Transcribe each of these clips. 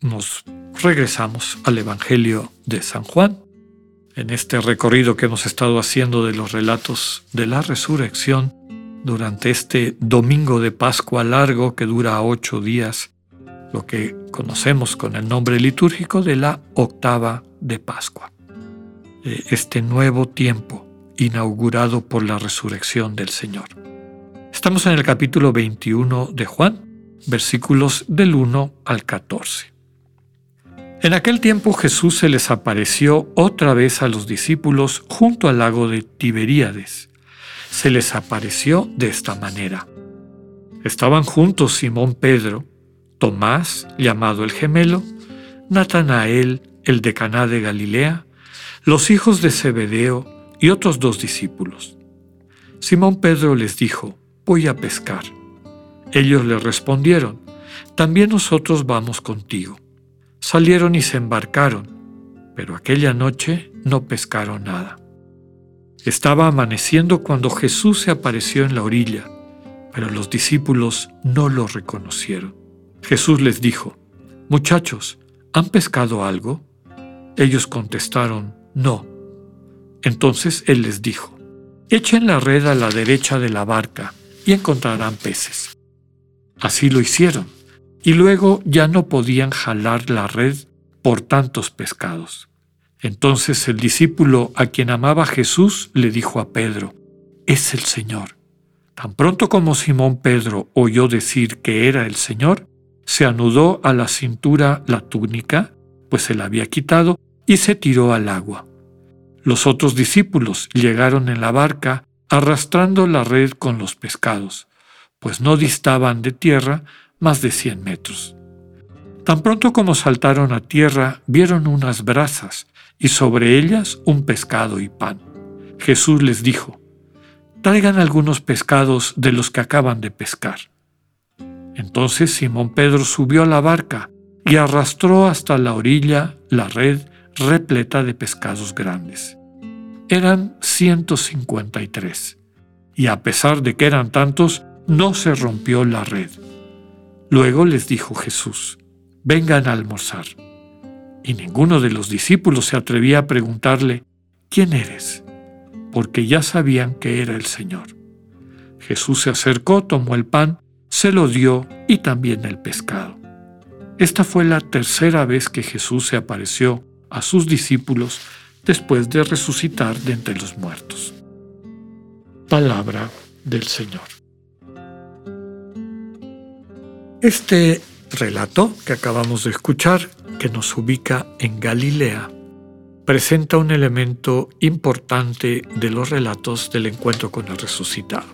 nos regresamos al Evangelio de San Juan. En este recorrido que hemos estado haciendo de los relatos de la resurrección durante este domingo de Pascua largo que dura ocho días, lo que conocemos con el nombre litúrgico de la octava de Pascua este nuevo tiempo inaugurado por la resurrección del Señor. Estamos en el capítulo 21 de Juan, versículos del 1 al 14. En aquel tiempo Jesús se les apareció otra vez a los discípulos junto al lago de Tiberíades. Se les apareció de esta manera. Estaban juntos Simón Pedro, Tomás, llamado el gemelo, Natanael, el de Caná de Galilea, los hijos de Zebedeo y otros dos discípulos. Simón Pedro les dijo, voy a pescar. Ellos le respondieron, también nosotros vamos contigo. Salieron y se embarcaron, pero aquella noche no pescaron nada. Estaba amaneciendo cuando Jesús se apareció en la orilla, pero los discípulos no lo reconocieron. Jesús les dijo, Muchachos, ¿han pescado algo? Ellos contestaron, no. Entonces él les dijo, echen la red a la derecha de la barca y encontrarán peces. Así lo hicieron, y luego ya no podían jalar la red por tantos pescados. Entonces el discípulo a quien amaba Jesús le dijo a Pedro, es el Señor. Tan pronto como Simón Pedro oyó decir que era el Señor, se anudó a la cintura la túnica, pues se la había quitado, y se tiró al agua. Los otros discípulos llegaron en la barca arrastrando la red con los pescados, pues no distaban de tierra más de cien metros. Tan pronto como saltaron a tierra, vieron unas brasas y sobre ellas un pescado y pan. Jesús les dijo, traigan algunos pescados de los que acaban de pescar. Entonces Simón Pedro subió a la barca y arrastró hasta la orilla la red repleta de pescados grandes. Eran 153, y a pesar de que eran tantos, no se rompió la red. Luego les dijo Jesús, vengan a almorzar. Y ninguno de los discípulos se atrevía a preguntarle, ¿quién eres? Porque ya sabían que era el Señor. Jesús se acercó, tomó el pan, se lo dio y también el pescado. Esta fue la tercera vez que Jesús se apareció a sus discípulos después de resucitar de entre los muertos. Palabra del Señor. Este relato que acabamos de escuchar, que nos ubica en Galilea, presenta un elemento importante de los relatos del encuentro con el resucitado.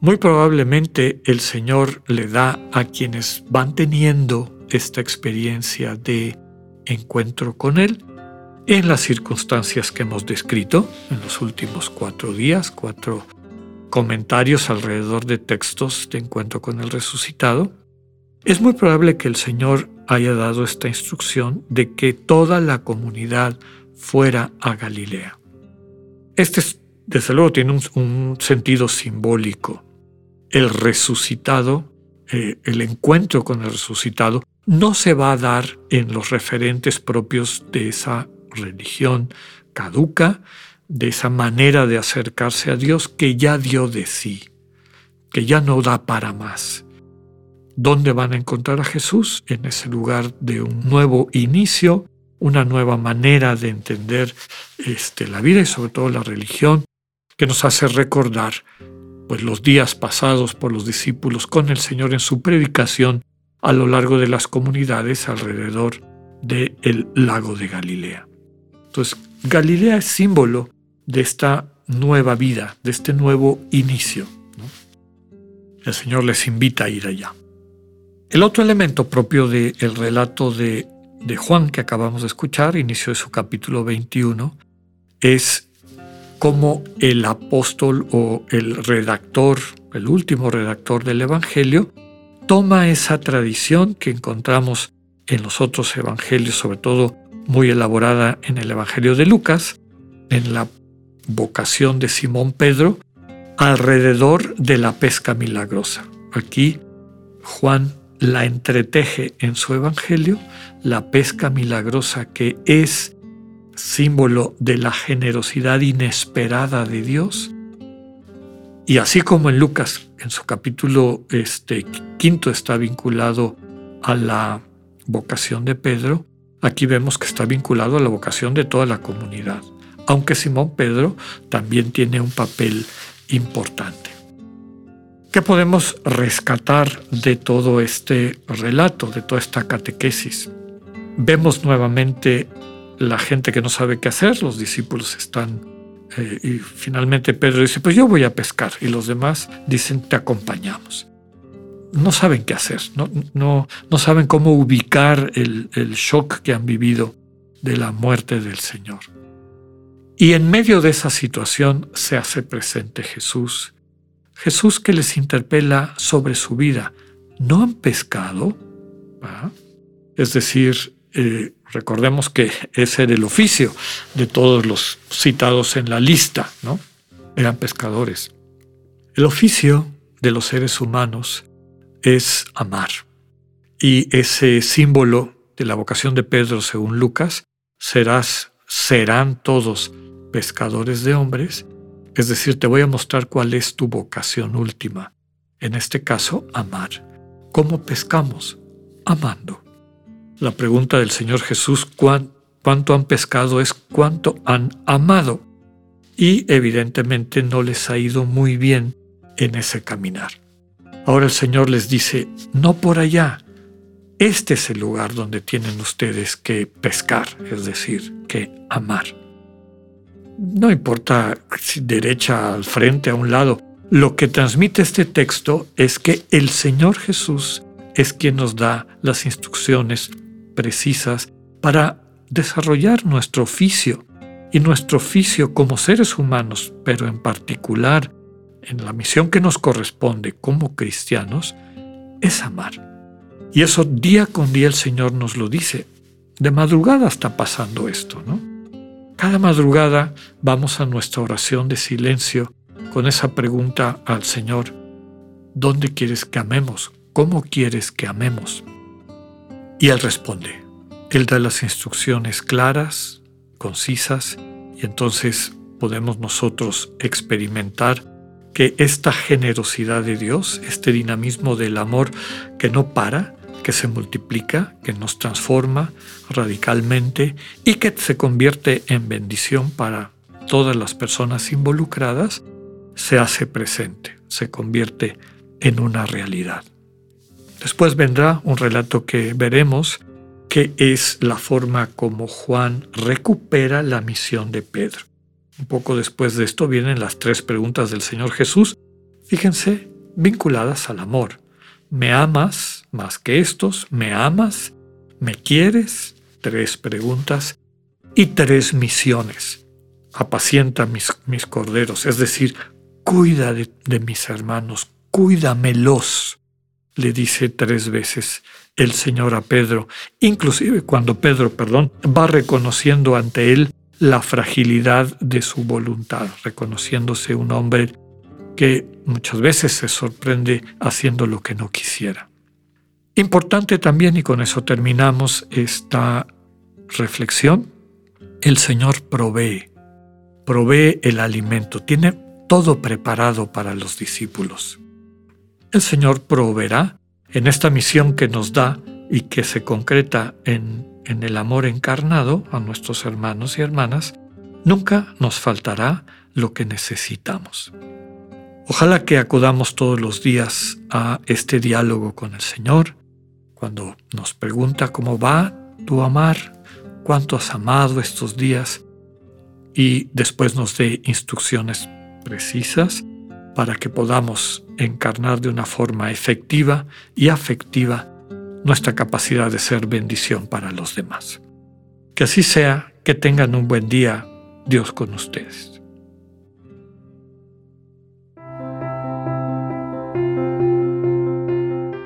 Muy probablemente el Señor le da a quienes van teniendo esta experiencia de encuentro con Él en las circunstancias que hemos descrito en los últimos cuatro días, cuatro comentarios alrededor de textos de encuentro con el resucitado, es muy probable que el Señor haya dado esta instrucción de que toda la comunidad fuera a Galilea. Este, desde luego, tiene un, sentido simbólico. El resucitado, eh, el encuentro con el resucitado, no se va a dar en los referentes propios de esa religión caduca, de esa manera de acercarse a Dios que ya dio de sí, que ya no da para más. ¿Dónde van a encontrar a Jesús? En ese lugar de un nuevo inicio, una nueva manera de entender este, la vida y sobre todo la religión, que nos hace recordar pues, los días pasados por los discípulos con el Señor en su predicación a lo largo de las comunidades alrededor del lago de Galilea. Entonces, Galilea es símbolo de esta nueva vida, de este nuevo inicio. El Señor les invita a ir allá. El otro elemento propio del relato de, de Juan que acabamos de escuchar, inicio de su capítulo 21, es cómo el apóstol o el redactor, el último redactor del Evangelio, toma esa tradición que encontramos en los otros evangelios, sobre todo muy elaborada en el Evangelio de Lucas, en la vocación de Simón Pedro, alrededor de la pesca milagrosa. Aquí Juan la entreteje en su Evangelio, la pesca milagrosa que es símbolo de la generosidad inesperada de Dios. Y así como en Lucas, en su capítulo este, quinto está vinculado a la vocación de Pedro, aquí vemos que está vinculado a la vocación de toda la comunidad, aunque Simón Pedro también tiene un papel importante. ¿Qué podemos rescatar de todo este relato, de toda esta catequesis? Vemos nuevamente la gente que no sabe qué hacer, los discípulos están eh, y finalmente Pedro dice, pues yo voy a pescar y los demás dicen, te acompañamos. No saben qué hacer, no, no, no saben cómo ubicar el, el shock que han vivido de la muerte del Señor. Y en medio de esa situación se hace presente Jesús. Jesús que les interpela sobre su vida. ¿No han pescado? ¿Ah? Es decir, eh, recordemos que ese era el oficio de todos los citados en la lista, ¿no? Eran pescadores. El oficio de los seres humanos es amar. Y ese símbolo de la vocación de Pedro, según Lucas, serás, serán todos pescadores de hombres, es decir, te voy a mostrar cuál es tu vocación última. En este caso, amar. ¿Cómo pescamos? Amando. La pregunta del Señor Jesús, ¿cuánto han pescado? es cuánto han amado. Y evidentemente no les ha ido muy bien en ese caminar. Ahora el Señor les dice, no por allá, este es el lugar donde tienen ustedes que pescar, es decir, que amar. No importa si derecha, al frente, a un lado, lo que transmite este texto es que el Señor Jesús es quien nos da las instrucciones precisas para desarrollar nuestro oficio y nuestro oficio como seres humanos, pero en particular en la misión que nos corresponde como cristianos, es amar. Y eso día con día el Señor nos lo dice. De madrugada está pasando esto, ¿no? Cada madrugada vamos a nuestra oración de silencio con esa pregunta al Señor, ¿dónde quieres que amemos? ¿Cómo quieres que amemos? Y Él responde. Él da las instrucciones claras, concisas, y entonces podemos nosotros experimentar que esta generosidad de Dios, este dinamismo del amor que no para, que se multiplica, que nos transforma radicalmente y que se convierte en bendición para todas las personas involucradas, se hace presente, se convierte en una realidad. Después vendrá un relato que veremos, que es la forma como Juan recupera la misión de Pedro. Un poco después de esto vienen las tres preguntas del Señor Jesús, fíjense, vinculadas al amor. ¿Me amas más que estos? ¿Me amas? ¿Me quieres? Tres preguntas y tres misiones. Apacienta mis, mis corderos, es decir, cuida de, de mis hermanos, cuídamelos le dice tres veces el Señor a Pedro, inclusive cuando Pedro, perdón, va reconociendo ante él la fragilidad de su voluntad, reconociéndose un hombre que muchas veces se sorprende haciendo lo que no quisiera. Importante también, y con eso terminamos esta reflexión, el Señor provee, provee el alimento, tiene todo preparado para los discípulos el Señor proveerá en esta misión que nos da y que se concreta en, en el amor encarnado a nuestros hermanos y hermanas, nunca nos faltará lo que necesitamos. Ojalá que acudamos todos los días a este diálogo con el Señor, cuando nos pregunta cómo va tu amar, cuánto has amado estos días, y después nos dé instrucciones precisas para que podamos encarnar de una forma efectiva y afectiva nuestra capacidad de ser bendición para los demás. Que así sea, que tengan un buen día, Dios con ustedes.